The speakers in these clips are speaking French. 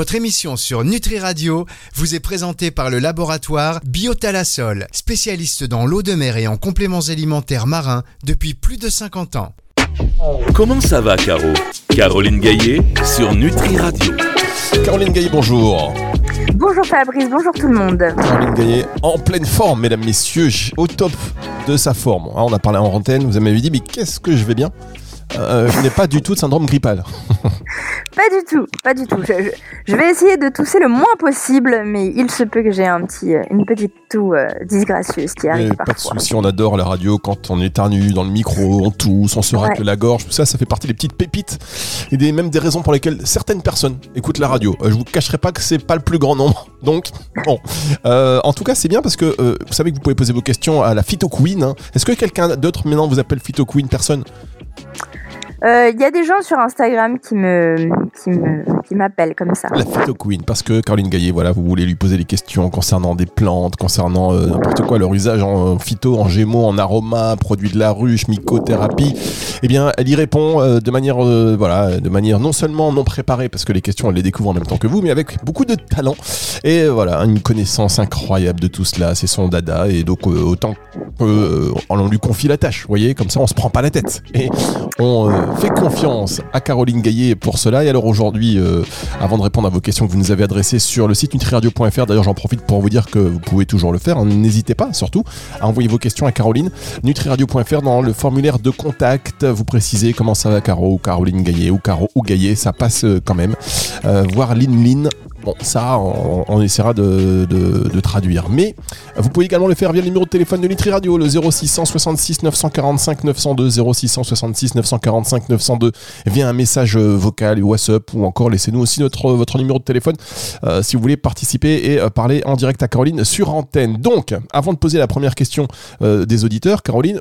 Votre émission sur Nutri Radio vous est présentée par le laboratoire Biotalasol, spécialiste dans l'eau de mer et en compléments alimentaires marins depuis plus de 50 ans. Comment ça va, Caro Caroline Gaillet sur Nutri Radio. Caroline Gaillet, bonjour. Bonjour Fabrice, bonjour tout le monde. Caroline Gaillet, en pleine forme, mesdames, messieurs, au top de sa forme. Hein, on a parlé en antenne, vous m'avez dit, mais qu'est-ce que je vais bien? Euh, je n'ai pas du tout de syndrome grippal. pas du tout, pas du tout. Je, vais essayer de tousser le moins possible, mais il se peut que j'ai un petit, euh, une petite toux euh, disgracieuse qui arrive parfois. Pas de souci, on adore la radio quand on éternue dans le micro, on tousse, on se racle la gorge. Tout ça, ça fait partie des petites pépites et des, même des raisons pour lesquelles certaines personnes écoutent la radio. je vous cacherai pas que c'est pas le plus grand nombre. Donc, bon. en tout cas, c'est bien parce que vous savez que vous pouvez poser vos questions à la Phyto Queen. Hein. Est-ce que quelqu'un d'autre maintenant vous appelle Phyto Queen Personne? Il euh, y a des gens sur Instagram qui me qui m'appellent comme ça. La phyto queen parce que Caroline Gaillet, voilà, vous voulez lui poser des questions concernant des plantes, concernant euh, n'importe quoi, leur usage en phyto, en gémeaux, en aroma, produits de la ruche, mycothérapie. Eh bien, elle y répond euh, de manière voilà, de manière non seulement non préparée parce que les questions elle les découvre en même temps que vous, mais avec beaucoup de talent et voilà, une connaissance incroyable de tout cela. C'est son dada et donc autant on lui confie la tâche, vous voyez, comme ça on se prend pas la tête et on fait confiance à Caroline Gaillet pour cela. Et alors aujourd'hui, euh, avant de répondre à vos questions que vous nous avez adressées sur le site nutriradio.fr, d'ailleurs j'en profite pour vous dire que vous pouvez toujours le faire. Hein. N'hésitez pas surtout à envoyer vos questions à Caroline. Nutriradio.fr dans le formulaire de contact, vous précisez comment ça va Caro ou Caroline Gaillet ou Caro ou Gaillet, ça passe euh, quand même. Euh, voir Lin Lin Bon, ça, on, essaiera de, traduire. Mais vous pouvez également le faire via le numéro de téléphone de Nutri Radio, le 0666 945 902, 0666 945 902, via un message vocal, WhatsApp, ou encore laissez-nous aussi votre numéro de téléphone euh, si vous voulez participer et euh, parler en direct à Caroline sur antenne. Donc, avant de poser la première question euh, des auditeurs, Caroline,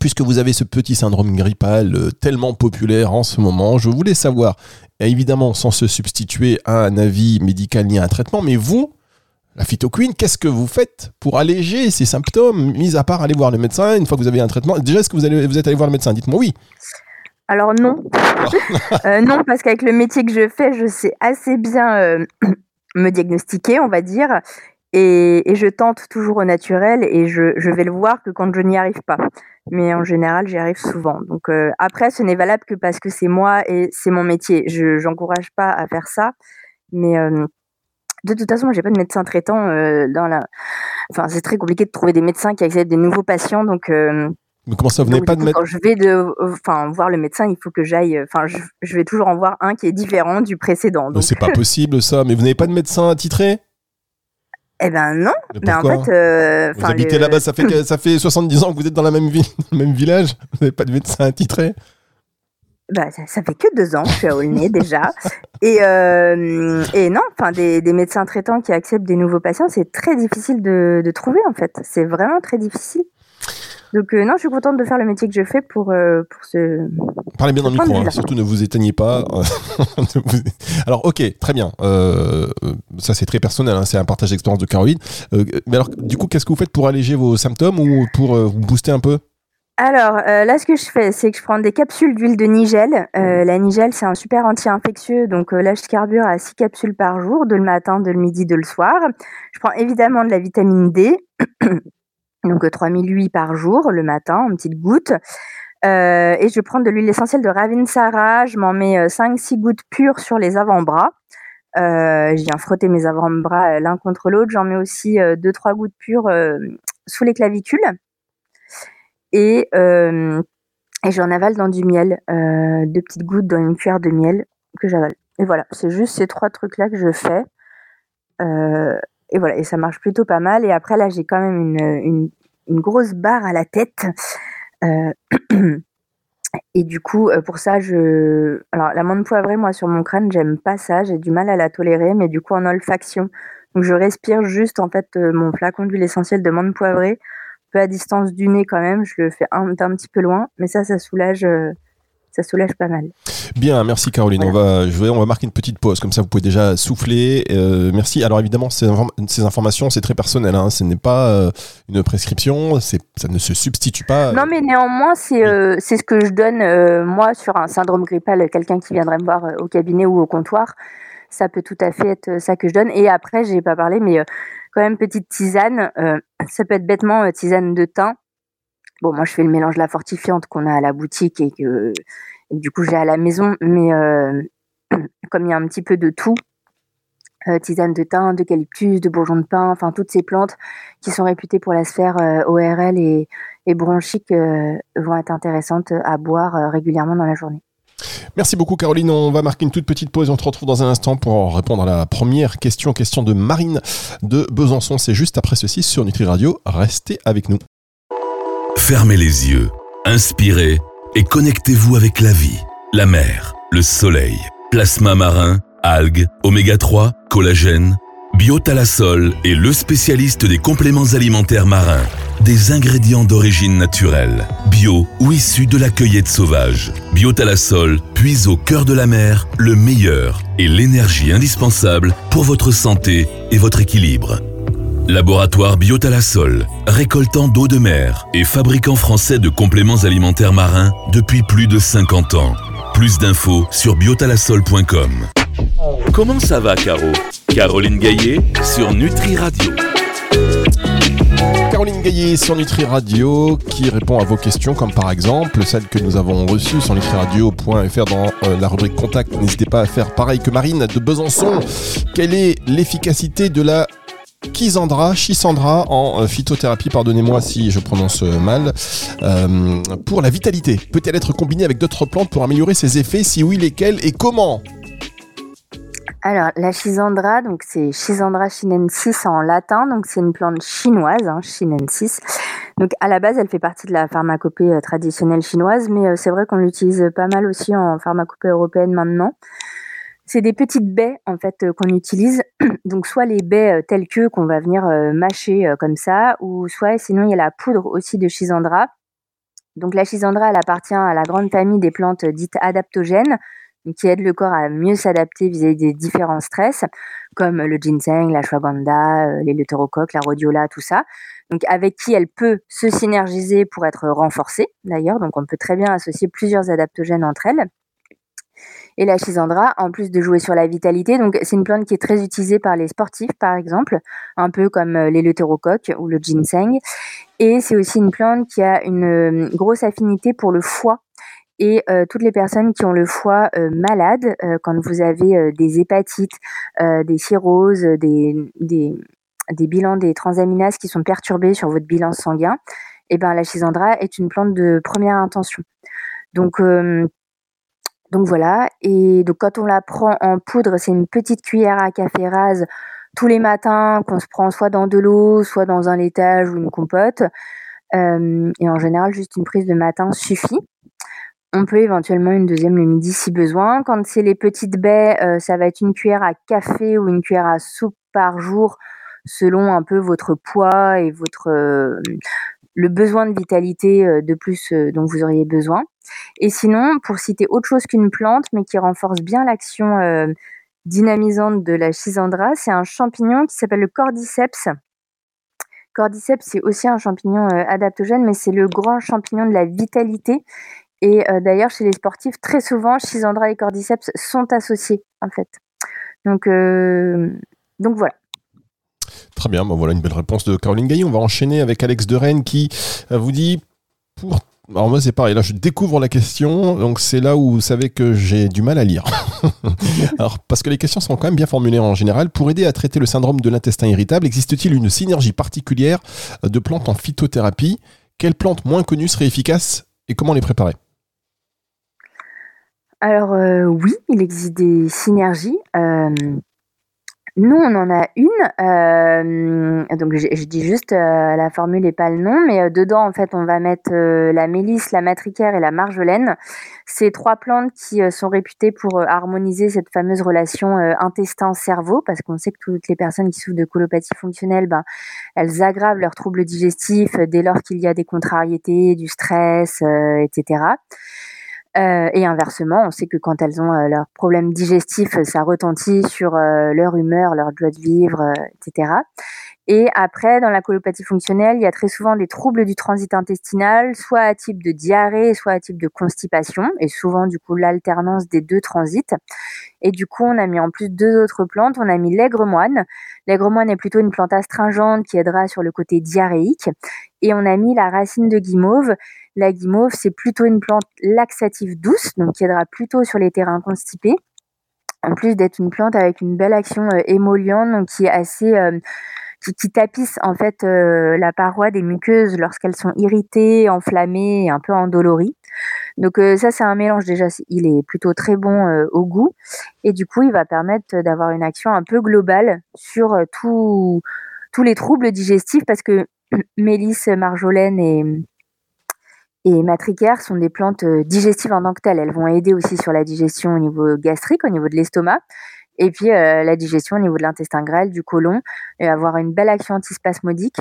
Puisque vous avez ce petit syndrome grippal tellement populaire en ce moment, je voulais savoir, évidemment sans se substituer à un avis médical ni à un traitement, mais vous, la phytoquine, qu'est-ce que vous faites pour alléger ces symptômes, mis à part aller voir le médecin une fois que vous avez un traitement? Déjà, est-ce que vous, allez, vous êtes allé voir le médecin? Dites-moi oui. Alors non. Euh, non, parce qu'avec le métier que je fais, je sais assez bien euh, me diagnostiquer, on va dire. Et, je tente toujours au naturel et je, je vais le voir que quand je n'y arrive pas mais en général, j'y arrive souvent. Donc euh, après, ce n'est valable que parce que c'est moi et c'est mon métier. Je n'encourage pas à faire ça, mais euh, de toute façon, j'ai pas de médecin traitant euh, dans la. Enfin, c'est très compliqué de trouver des médecins qui acceptent des nouveaux patients, donc. mais comment ça, vous n'avez pas de médecin Quand je vais de, enfin, voir le médecin, il faut que j'aille. Enfin, je, vais toujours en voir un qui est différent du précédent. Donc... C'est pas possible ça. Mais vous n'avez pas de médecin attitré? Eh ben non. Mais, en fait, euh, vous habitez là-bas, ça fait ça fait 70 ans que vous êtes dans la même ville, le même village. Vous n'avez pas de médecin attitré. Bah, ça, fait que deux ans que je suis à Aulnay déjà. Et, euh, et non, enfin des, des, médecins traitants qui acceptent des nouveaux patients, c'est très difficile de, de trouver en fait. C'est vraiment très difficile. Donc euh, non, je suis contente de faire le métier que je fais pour, euh, pour ce... Parlez bien dans le micro, hein. surtout ne vous éteignez pas. alors ok, très bien. Euh, ça c'est très personnel, hein. c'est un partage d'expérience de Caroline. mais alors du coup, qu'est-ce que vous faites pour alléger vos symptômes ou pour vous booster un peu? Alors là, ce que je fais, c'est que je prends des capsules d'huile de nigel. la nigel, c'est un super anti-infectieux, donc là, je carbure à 6 capsules par jour, de le matin, de le midi, de le soir. Je prends évidemment de la vitamine D. donc 3008 par jour le matin en petites gouttes. Euh, et je vais prendre de l'huile essentielle de Ravinsara, je m'en mets 5-6 euh, gouttes pures sur les avant-bras. Euh, je viens frotter mes avant-bras l'un contre l'autre. J'en mets aussi 2-3 gouttes pures sous les clavicules. Et, j'en avale dans du miel, deux petites gouttes dans une cuillère de miel que j'avale. Et voilà, c'est juste ces trois trucs-là que je fais et voilà, et ça marche plutôt pas mal. Et après, là, j'ai quand même une, grosse barre à la tête. Euh, et du coup, euh, pour ça, je. Alors, la menthe poivrée, moi, sur mon crâne, j'aime pas ça. J'ai du mal à la tolérer, mais du coup, en olfaction. Donc, je respire juste, en fait, euh, mon flacon d'huile essentielle de menthe poivrée, peu à distance du nez quand même. Je le fais un, un petit peu loin, mais ça, ça soulage ça soulage pas mal. Bien, merci Caroline. On, va, je vais, on va marquer une petite pause, comme ça vous pouvez déjà souffler. Euh, merci. Alors évidemment, ces, ces informations, c'est très personnel. Hein. Ce n'est pas euh, une prescription, ça ne se substitue pas. Non, mais néanmoins, c'est euh, ce que je donne, moi, sur un syndrome grippal, quelqu'un qui viendrait me voir au cabinet ou au comptoir. ça peut tout à fait être ça que je donne. Et après, j'ai pas parlé, mais quand même petite tisane. ça peut être bêtement tisane de thym. Bon, moi je fais le mélange de la fortifiante qu'on a à la boutique et que du coup j'ai à la maison, mais comme il y a un petit peu de tout, euh, tisane de thym, d'eucalyptus, de bourgeon de pin, enfin toutes ces plantes qui sont réputées pour la sphère euh, ORL et, bronchique euh, vont être intéressantes à boire régulièrement dans la journée. Merci beaucoup Caroline, on va marquer une toute petite pause et on se retrouve dans un instant pour répondre à la première question, question de Marine de Besançon, c'est juste après ceci sur Nutri Radio, restez avec nous. Fermez les yeux, inspirez et connectez-vous avec la vie, la mer, le soleil, plasma marin algues, oméga 3, collagène, Biotalasol est le spécialiste des compléments alimentaires marins, des ingrédients d'origine naturelle, bio ou issus de la cueillette sauvage. Biotalasol puise au cœur de la mer le meilleur et l'énergie indispensable pour votre santé et votre équilibre. Laboratoire Biotalasol, récoltant d'eau de mer et fabricant français de compléments alimentaires marins depuis plus de 50 ans. Plus d'infos sur biotalasol.com. Comment ça va, Caro? Caroline Gaillet sur Nutri Radio. Caroline Gaillet sur Nutri Radio qui répond à vos questions comme par exemple celle que nous avons reçue sur nutriradio.fr dans euh, la rubrique contact. N'hésitez pas à faire pareil que Marine de Besançon. Quelle est l'efficacité de la Chisandra, Chisandra en euh, phytothérapie, pardonnez-moi si je prononce euh, mal, pour la vitalité. Peut-elle être combinée avec d'autres plantes pour améliorer ses effets? Si oui, lesquelles et comment? Alors, la Chisandra, donc c'est Chisandra chinensis en latin, donc c'est une plante chinoise, hein, chinensis. Donc à la base, elle fait partie de la pharmacopée euh, traditionnelle chinoise, mais euh, c'est vrai qu'on l'utilise pas mal aussi en pharmacopée européenne maintenant. C'est des petites baies en fait euh, qu'on utilise, donc soit les baies telles que qu'on va venir mâcher comme ça, ou soit sinon il y a la poudre aussi de Chisandra. Donc la Chisandra, elle appartient à la grande famille des plantes dites adaptogènes qui aide le corps à mieux s'adapter vis-à-vis des différents stress, comme le ginseng, la shwaganda, euh, les la rhodiola, tout ça. Donc avec qui elle peut se synergiser pour être renforcée d'ailleurs. Donc on peut très bien associer plusieurs adaptogènes entre elles. Et la chisandra, en plus de jouer sur la vitalité, donc c'est une plante qui est très utilisée par les sportifs, par exemple, un peu comme euh, l'éleutérocoque ou le ginseng. Et c'est aussi une plante qui a une euh, grosse affinité pour le foie et euh, toutes les personnes qui ont le foie malade, quand vous avez des hépatites, des cirrhoses, des, bilans des transaminases qui sont perturbés sur votre bilan sanguin, et eh ben la chisandra est une plante de première intention. Donc donc voilà, et donc quand on la prend en poudre, c'est une petite cuillère à café rase tous les matins qu'on se prend soit dans de l'eau, soit dans un laitage ou une compote. et en général, juste une prise de matin suffit. On peut éventuellement une deuxième le midi si besoin. Quand c'est les petites baies, euh, ça va être une cuillère à café ou une cuillère à soupe par jour, selon un peu votre poids et votre euh, le besoin de vitalité euh, de plus dont vous auriez besoin. Et sinon, pour citer autre chose qu'une plante, mais qui renforce bien l'action dynamisante de la chisandra, c'est un champignon qui s'appelle le cordyceps. Cordyceps, c'est aussi un champignon adaptogène, mais c'est le grand champignon de la vitalité et euh, d'ailleurs, chez les sportifs, très souvent, Chisandra et Cordyceps sont associés, en fait. Euh, donc voilà. Très bien, bon, voilà une belle réponse de Caroline Gaillet. On va enchaîner avec Alex de Rennes qui euh, vous dit pour alors moi c'est pareil, là je découvre la question, donc c'est là où vous savez que j'ai du mal à lire. Alors parce que les questions sont quand même bien formulées en général. Pour aider à traiter le syndrome de l'intestin irritable, existe-t-il une synergie particulière de plantes en phytothérapie? Quelles plantes moins connues seraient efficaces et comment les préparer? Alors euh, oui, il existe des synergies. Euh, nous, on en a une. Euh, donc je, dis juste la formule et pas le nom, mais dedans en fait on va mettre la mélisse, la matricaire et la marjolaine. Ces trois plantes qui sont réputées pour harmoniser cette fameuse relation intestin-cerveau, parce qu'on sait que toutes les personnes qui souffrent de colopathie fonctionnelle, ben, elles aggravent leurs troubles digestifs dès lors qu'il y a des contrariétés, du stress, etc. Euh, et inversement, on sait que quand elles ont euh, leurs problèmes digestifs, ça retentit sur euh, leur humeur, leur joie de vivre, etc. Et après, dans la colopathie fonctionnelle, il y a très souvent des troubles du transit intestinal, soit à type de diarrhée, soit à type de constipation, et souvent du coup l'alternance des deux transits. Et du coup, on a mis en plus deux autres plantes. On a mis l'aigre-moine. L'aigre-moine est plutôt une plante astringente qui aidera sur le côté diarrhéique. Et on a mis la racine de guimauve. La guimauve, c'est plutôt une plante laxative douce, donc qui aidera plutôt sur les terrains constipés. En plus d'être une plante avec une belle action euh, émolliente, donc qui est assez euh, qui, tapissent en fait euh, la paroi des muqueuses lorsqu'elles sont irritées, enflammées et un peu endolories. Donc ça c'est un mélange déjà, il est plutôt très bon au goût et du coup il va permettre d'avoir une action un peu globale sur tous les troubles digestifs parce que mélisse, marjolaine et, et matricaire sont des plantes digestives en tant que telles. Elles vont aider aussi sur la digestion au niveau gastrique, au niveau de l'estomac et puis euh, la digestion au niveau de l'intestin grêle, du côlon, et avoir une belle action antispasmodique.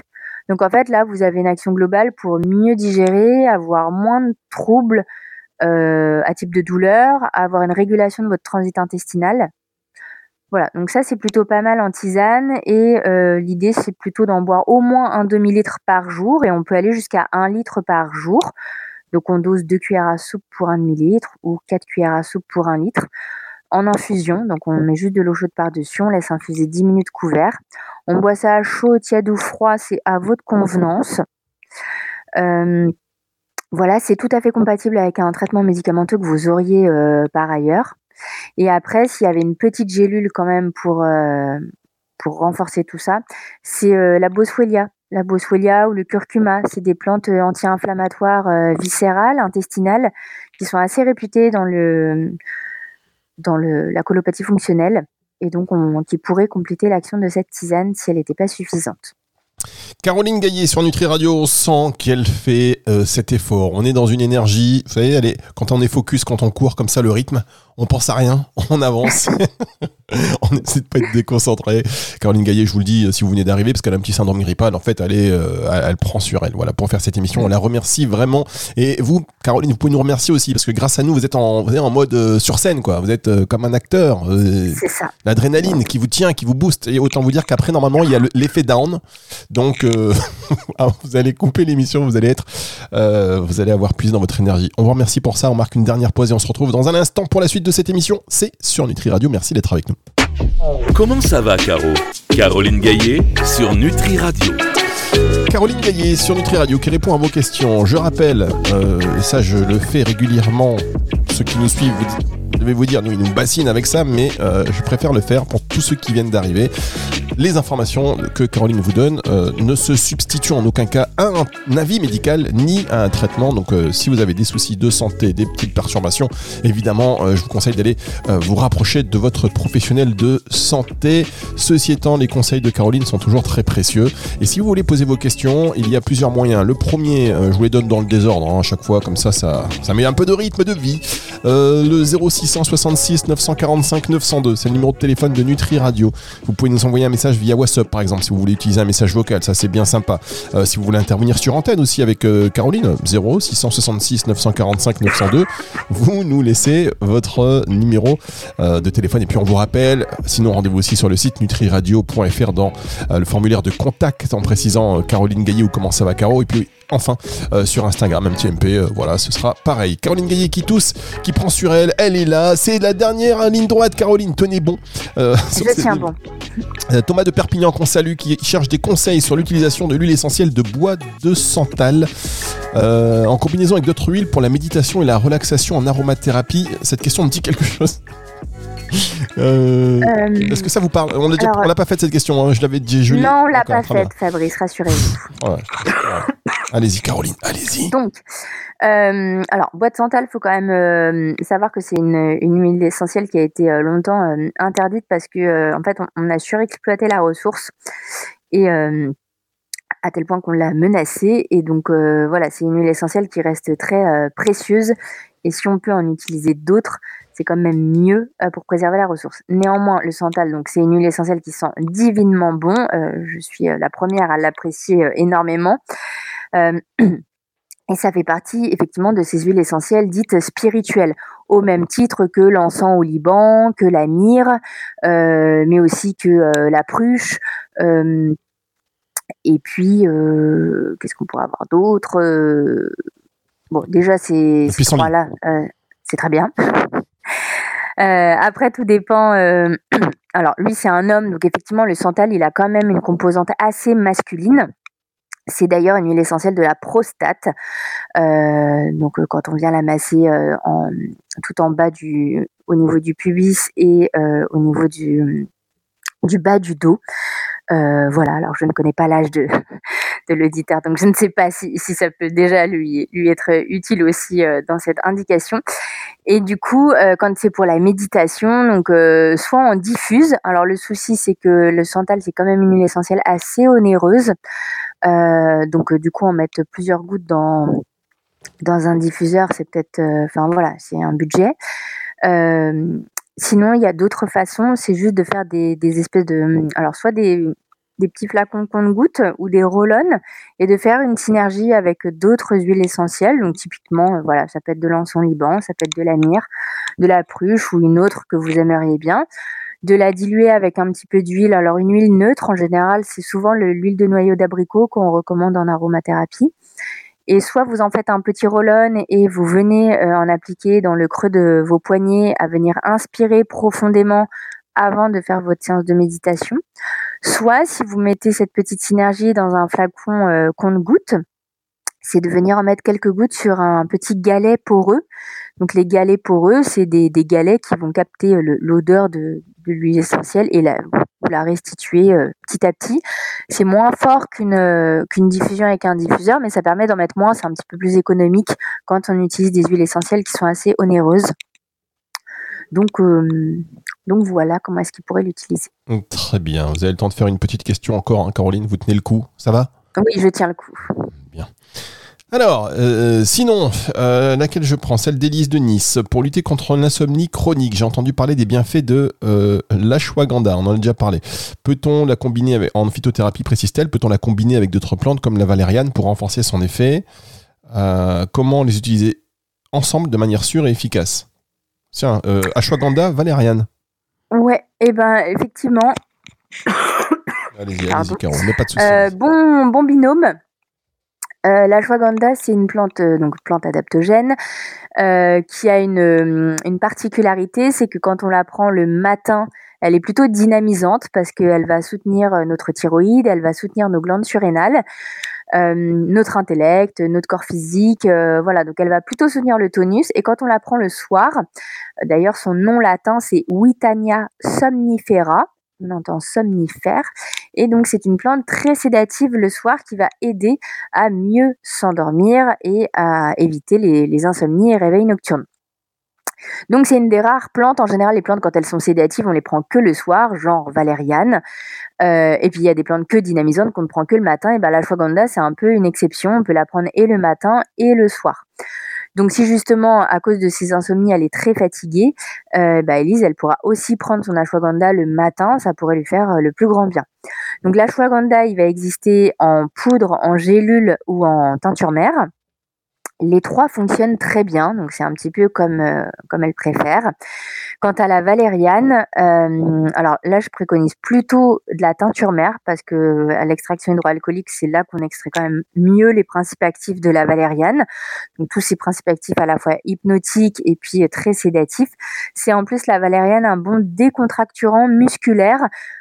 Donc en fait là, vous avez une action globale pour mieux digérer, avoir moins de troubles euh, à type de douleur, avoir une régulation de votre transit intestinal. Voilà, donc ça c'est plutôt pas mal en tisane et euh, l'idée c'est plutôt d'en boire au moins un demi-litre par jour et on peut aller jusqu'à un litre par jour. Donc on dose deux cuillères à soupe pour un demi-litre ou quatre cuillères à soupe pour un litre en infusion. Donc on met juste de l'eau chaude par-dessus, on laisse infuser 10 minutes couvert. On boit ça chaud, tiède ou froid, c'est à votre convenance. Euh, voilà, c'est tout à fait compatible avec un traitement médicamenteux que vous auriez euh, par ailleurs. Et après, s'il y avait une petite gélule quand même pour, euh, renforcer tout ça, c'est la boswellia. La boswellia ou le curcuma, c'est des plantes anti-inflammatoires viscérales, intestinales, qui sont assez réputées dans la colopathie fonctionnelle et donc qui pourrait compléter l'action de cette tisane si elle n'était pas suffisante. Caroline Gaillet sur Nutri Radio, on sent qu'elle fait euh, cet effort. On est dans une énergie, vous savez, allez, quand on est focus, quand on court comme ça, le rythme, on pense à rien, on avance, on essaie de pas être déconcentré. Caroline Gaillet, je vous le dis, si vous venez d'arriver, parce qu'elle a un petit syndrome grippal, en fait, elle, est, euh, elle, prend sur elle. Voilà, pour faire cette émission, on la remercie vraiment. Et vous, Caroline, vous pouvez nous remercier aussi, parce que grâce à nous, vous êtes en, vous êtes en mode euh, sur scène, quoi. Vous êtes comme un acteur. C'est ça. L'adrénaline qui vous tient, qui vous booste. Et autant vous dire qu'après, normalement, il y a l'effet down. Donc, ah, vous allez couper l'émission, vous allez être, vous allez avoir plus dans votre énergie. On vous remercie pour ça. On marque une dernière pause et on se retrouve dans un instant pour la suite de cette émission. C'est sur Nutri Radio. Merci d'être avec nous. Comment ça va, Caro? Caroline Gaillet sur Nutri Radio. Caroline Gaillet sur Nutri Radio qui répond à vos questions. Je rappelle, euh, et ça je le fais régulièrement, ceux qui nous suivent je vais vous dire, nous, il nous bassine avec ça, mais euh, je préfère le faire pour tous ceux qui viennent d'arriver. Les informations que Caroline vous donne euh, ne se substituent en aucun cas à un avis médical ni à un traitement. Donc, euh, si vous avez des soucis de santé, des petites perturbations, évidemment, je vous conseille d'aller vous rapprocher de votre professionnel de santé. Ceci étant, les conseils de Caroline sont toujours très précieux. Et si vous voulez poser vos questions, il y a plusieurs moyens. Le premier, je vous les donne dans le désordre hein, à chaque fois, comme ça, ça, ça met un peu de rythme de vie. le 06 666 945 902. C'est le numéro de téléphone de Nutri Radio. Vous pouvez nous envoyer un message via WhatsApp par exemple si vous voulez utiliser un message vocal. Ça c'est bien sympa. Euh, si vous voulez intervenir sur antenne aussi avec euh, Caroline, 0 666 945 902. Vous nous laissez votre numéro euh, de téléphone et puis on vous rappelle. Sinon rendez-vous aussi sur le site nutriradio.fr dans le formulaire de contact en précisant Caroline Gaillet ou comment ça va Caro. Et puis enfin sur Instagram, un petit MP. voilà, ce sera pareil. Caroline Gaillet qui tousse, qui prend sur elle. Elle est là. C'est la dernière ligne droite, Caroline. Tenez bon. Euh, Je tiens bon. Euh, Thomas de Perpignan qu'on salue, qui cherche des conseils sur l'utilisation de l'huile essentielle de bois de santal euh, en combinaison avec d'autres huiles pour la méditation et la relaxation en aromathérapie. Cette question me dit quelque chose. Est-ce que ça vous parle? On n'a pas fait cette question, hein. je l'avais dit. Non, on l'a pas faite, Fabrice, rassurez-vous. Allez-y, Caroline, allez-y. Donc, euh, alors, bois de santal, faut quand même euh, savoir que c'est une, huile essentielle qui a été euh, longtemps interdite parce que, en fait, on, a surexploité la ressource et à tel point qu'on l'a menacée. Et donc, voilà, c'est une huile essentielle qui reste très précieuse. Et si on peut en utiliser d'autres, c'est quand même mieux pour préserver la ressource. Néanmoins, le santal, donc c'est une huile essentielle qui sent divinement bon. je suis la première à l'apprécier énormément. Et ça fait partie effectivement de ces huiles essentielles dites spirituelles, au même titre que l'encens au Liban, que la myrrhe, euh, mais aussi que euh, la pruche, euh, Et puis, qu'est-ce qu'on pourrait avoir d'autre Bon, déjà, ces, ces trois-là, c'est très bien. après, tout dépend. alors, lui, c'est un homme, donc effectivement, le santal, il a quand même une composante assez masculine. C'est d'ailleurs une huile essentielle de la prostate. Euh, donc, euh, quand on vient la masser euh, en, tout en bas du, au niveau du pubis et au niveau du, du bas du dos. voilà, alors je ne connais pas l'âge de, de l'auditeur, donc je ne sais pas si, si, ça peut déjà lui, lui être utile aussi dans cette indication. Et du coup, quand c'est pour la méditation, donc soit on diffuse. Alors le souci, c'est que le santal, c'est quand même une huile essentielle assez onéreuse. Euh, donc euh, du coup, en mettre plusieurs gouttes dans dans un diffuseur, c'est peut-être, euh, enfin voilà, c'est un budget. sinon, il y a d'autres façons. C'est juste de faire des, espèces de, alors soit des des petits flacons goutte ou des roll et de faire une synergie avec d'autres huiles essentielles. Donc typiquement, voilà, ça peut être de l'encens liban, ça peut être de la myrrhe, de la pruche ou une autre que vous aimeriez bien de la diluer avec un petit peu d'huile. Alors une huile neutre, en général, c'est souvent l'huile de noyau d'abricot qu'on recommande en aromathérapie. Et soit vous en faites un petit roll-on et vous venez euh, en appliquer dans le creux de vos poignets à venir inspirer profondément avant de faire votre séance de méditation. Soit si vous mettez cette petite synergie dans un flacon euh, compte-goutte, c'est de venir en mettre quelques gouttes sur un petit galet poreux. Donc les galets poreux, c'est des, galets qui vont capter l'odeur de, l'huile essentielle et la, vous la restituer euh, petit à petit. C'est moins fort qu'une euh, qu'une diffusion avec un diffuseur, mais ça permet d'en mettre moins. C'est un petit peu plus économique quand on utilise des huiles essentielles qui sont assez onéreuses. Donc, donc voilà comment est-ce qu'il pourrait l'utiliser. Très bien. Vous avez le temps de faire une petite question encore, hein, Caroline. Vous tenez le coup, ça va? Oui, je tiens le coup. Bien. Alors, euh, sinon, euh, laquelle je prends? Celle d'Élise de Nice. Pour lutter contre l'insomnie chronique, j'ai entendu parler des bienfaits de euh, l'ashwagandha, on en a déjà parlé. Peut-on la combiner avec, en phytothérapie, précise-t-elle, peut-on la combiner avec d'autres plantes comme la valériane pour renforcer son effet? Comment les utiliser ensemble de manière sûre et efficace? Tiens, ashwagandha, valériane. Ouais, et eh ben effectivement. Allez-y, allez-y, Caro, pas de soucis. bon, bon binôme. Euh, la shwaganda, c'est une plante, euh, donc plante adaptogène, euh, qui a une, une particularité, c'est que quand on la prend le matin, elle est plutôt dynamisante parce qu'elle va soutenir notre thyroïde, elle va soutenir nos glandes surrénales, notre intellect, notre corps physique, voilà. Donc elle va plutôt soutenir le tonus. Et quand on la prend le soir, d'ailleurs son nom latin c'est Witania somnifera, on entend somnifère. Et donc, c'est une plante très sédative le soir qui va aider à mieux s'endormir et à éviter les, insomnies et réveils nocturnes. Donc c'est une des rares plantes. En général, les plantes quand elles sont sédatives, on les prend que le soir, genre valériane. Euh, et puis il y a des plantes que dynamisantes qu'on ne prend que le matin. Et ben la shwagandha, c'est un peu une exception. On peut la prendre et le matin et le soir. Donc si justement à cause de ses insomnies elle est très fatiguée, euh, bah, Elise elle pourra aussi prendre son ashwagandha le matin, ça pourrait lui faire euh, le plus grand bien. Donc l'ashwagandha il va exister en poudre, en gélule ou en teinture mère. Les trois fonctionnent très bien, donc c'est un petit peu comme, euh, comme elle préfère. Quant à la valériane, euh, alors là je préconise plutôt de la teinture mère parce que à l'extraction hydroalcoolique c'est là qu'on extrait quand même mieux les principes actifs de la valériane. Donc tous ces principes actifs à la fois hypnotiques et puis très sédatifs. C'est en plus la valériane un bon décontracturant musculaire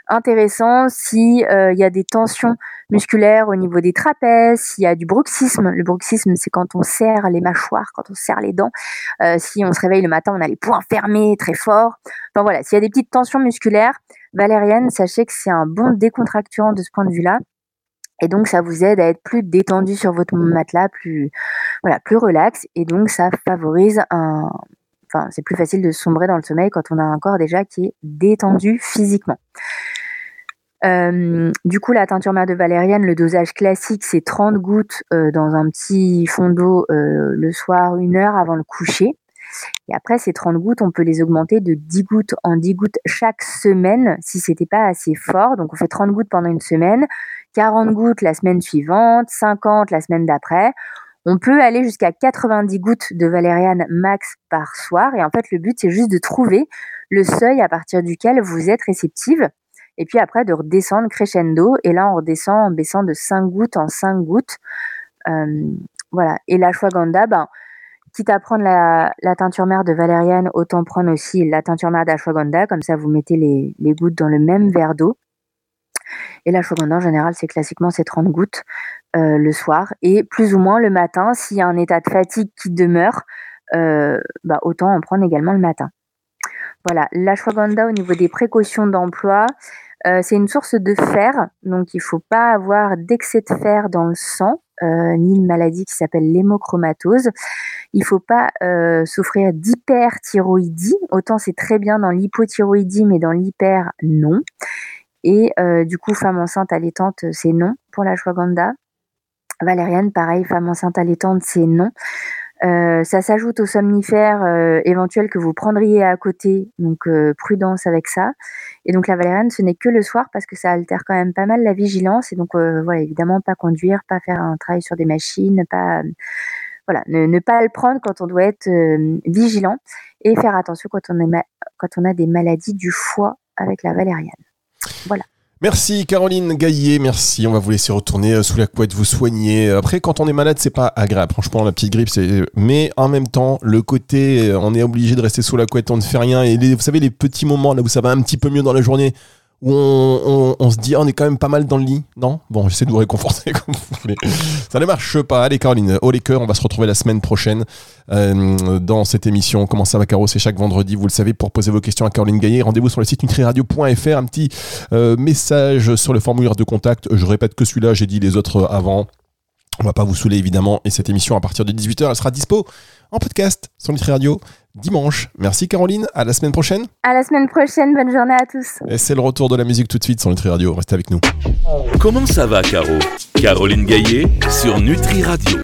intéressant si euh, il y a des tensions musculaires au niveau des trapèzes, s'il y a du bruxisme. Le bruxisme, c'est quand on les mâchoires, quand on serre les dents. Euh, si on se réveille le matin, on a les poings fermés très fort. Enfin voilà, s'il y a des petites tensions musculaires, valériane, sachez que c'est un bon décontracturant de ce point de vue-là. Et donc ça vous aide à être plus détendu sur votre matelas, plus voilà, plus relax et donc ça favorise un enfin c'est plus facile de sombrer dans le sommeil quand on a un corps déjà qui est détendu physiquement. Euh, du coup, la teinture mère de valériane, le dosage classique, c'est 30 gouttes euh, dans un petit fond d'eau euh, le soir, une heure avant le coucher. Et après, ces 30 gouttes, on peut les augmenter de 10 gouttes en 10 gouttes chaque semaine si c'était pas assez fort. Donc, on fait 30 gouttes pendant une semaine, 40 gouttes la semaine suivante, 50 la semaine d'après. On peut aller jusqu'à 90 gouttes de valériane max par soir. Et en fait, le but, c'est juste de trouver le seuil à partir duquel vous êtes réceptive Et puis après, de redescendre crescendo. Et là, on redescend en baissant de 5 gouttes en 5 gouttes. Euh, voilà. Et l'ashwagandha, ben, quitte à prendre la, teinture mère de valériane, autant prendre aussi la teinture mère d'ashwagandha. Comme ça, vous mettez les, gouttes dans le même verre d'eau. Et l'ashwagandha, en général, c'est classiquement c'est 30 gouttes euh, le soir. Et plus ou moins le matin, s'il y a un état de fatigue qui demeure, bah, autant en prendre également le matin. Voilà, l'ashwagandha au niveau des précautions d'emploi, euh, c'est une source de fer, donc il ne faut pas avoir d'excès de fer dans le sang, euh, ni une maladie qui s'appelle l'hémochromatose. Il ne faut pas euh, souffrir d'hyperthyroïdie, autant c'est très bien dans l'hypothyroïdie, mais dans l'hyper, non. Et du coup, femme enceinte allaitante, c'est non pour l'ashwagandha. Valériane, pareil, femme enceinte allaitante, c'est non. Euh, ça s'ajoute aux somnifères euh, éventuels que vous prendriez à côté, donc euh, prudence avec ça. Et donc la valériane, ce n'est que le soir parce que ça altère quand même pas mal la vigilance. Et donc voilà, évidemment, pas conduire, pas faire un travail sur des machines, pas voilà, ne, pas le prendre quand on doit être vigilant et faire attention quand on, quand on a des maladies du foie avec la valériane. Voilà. Merci Caroline Gaillet, merci. On va vous laisser retourner euh, sous la couette, vous soigner. Après, quand on est malade, c'est pas agréable. Franchement, la petite grippe, c'est. Mais en même temps, le côté, euh, on est obligé de rester sous la couette, on ne fait rien. Et vous savez, les petits moments là où ça va un petit peu mieux dans la journée, où on, se dit ah, on est quand même pas mal dans le lit, non? Bon, j'essaie de vous réconforter comme vous voulez. Ça ne marche pas. Allez Caroline, haut les cœurs, on va se retrouver la semaine prochaine euh, dans cette émission. Comment ça va Caro? C'est chaque vendredi, vous le savez, pour poser vos questions à Caroline Gaillet. Rendez-vous sur le site nutriradio.fr, un petit euh, message sur le formulaire de contact. Je répète que celui-là, j'ai dit les autres avant. On va pas vous saouler évidemment et cette émission à partir de 18h elle sera dispo en podcast sur Nutri Radio dimanche. Merci Caroline, à la semaine prochaine. À la semaine prochaine, bonne journée à tous. Et c'est le retour de la musique tout de suite sur Nutri Radio, restez avec nous. Comment ça va Caro? Caroline Gaillet sur Nutri Radio.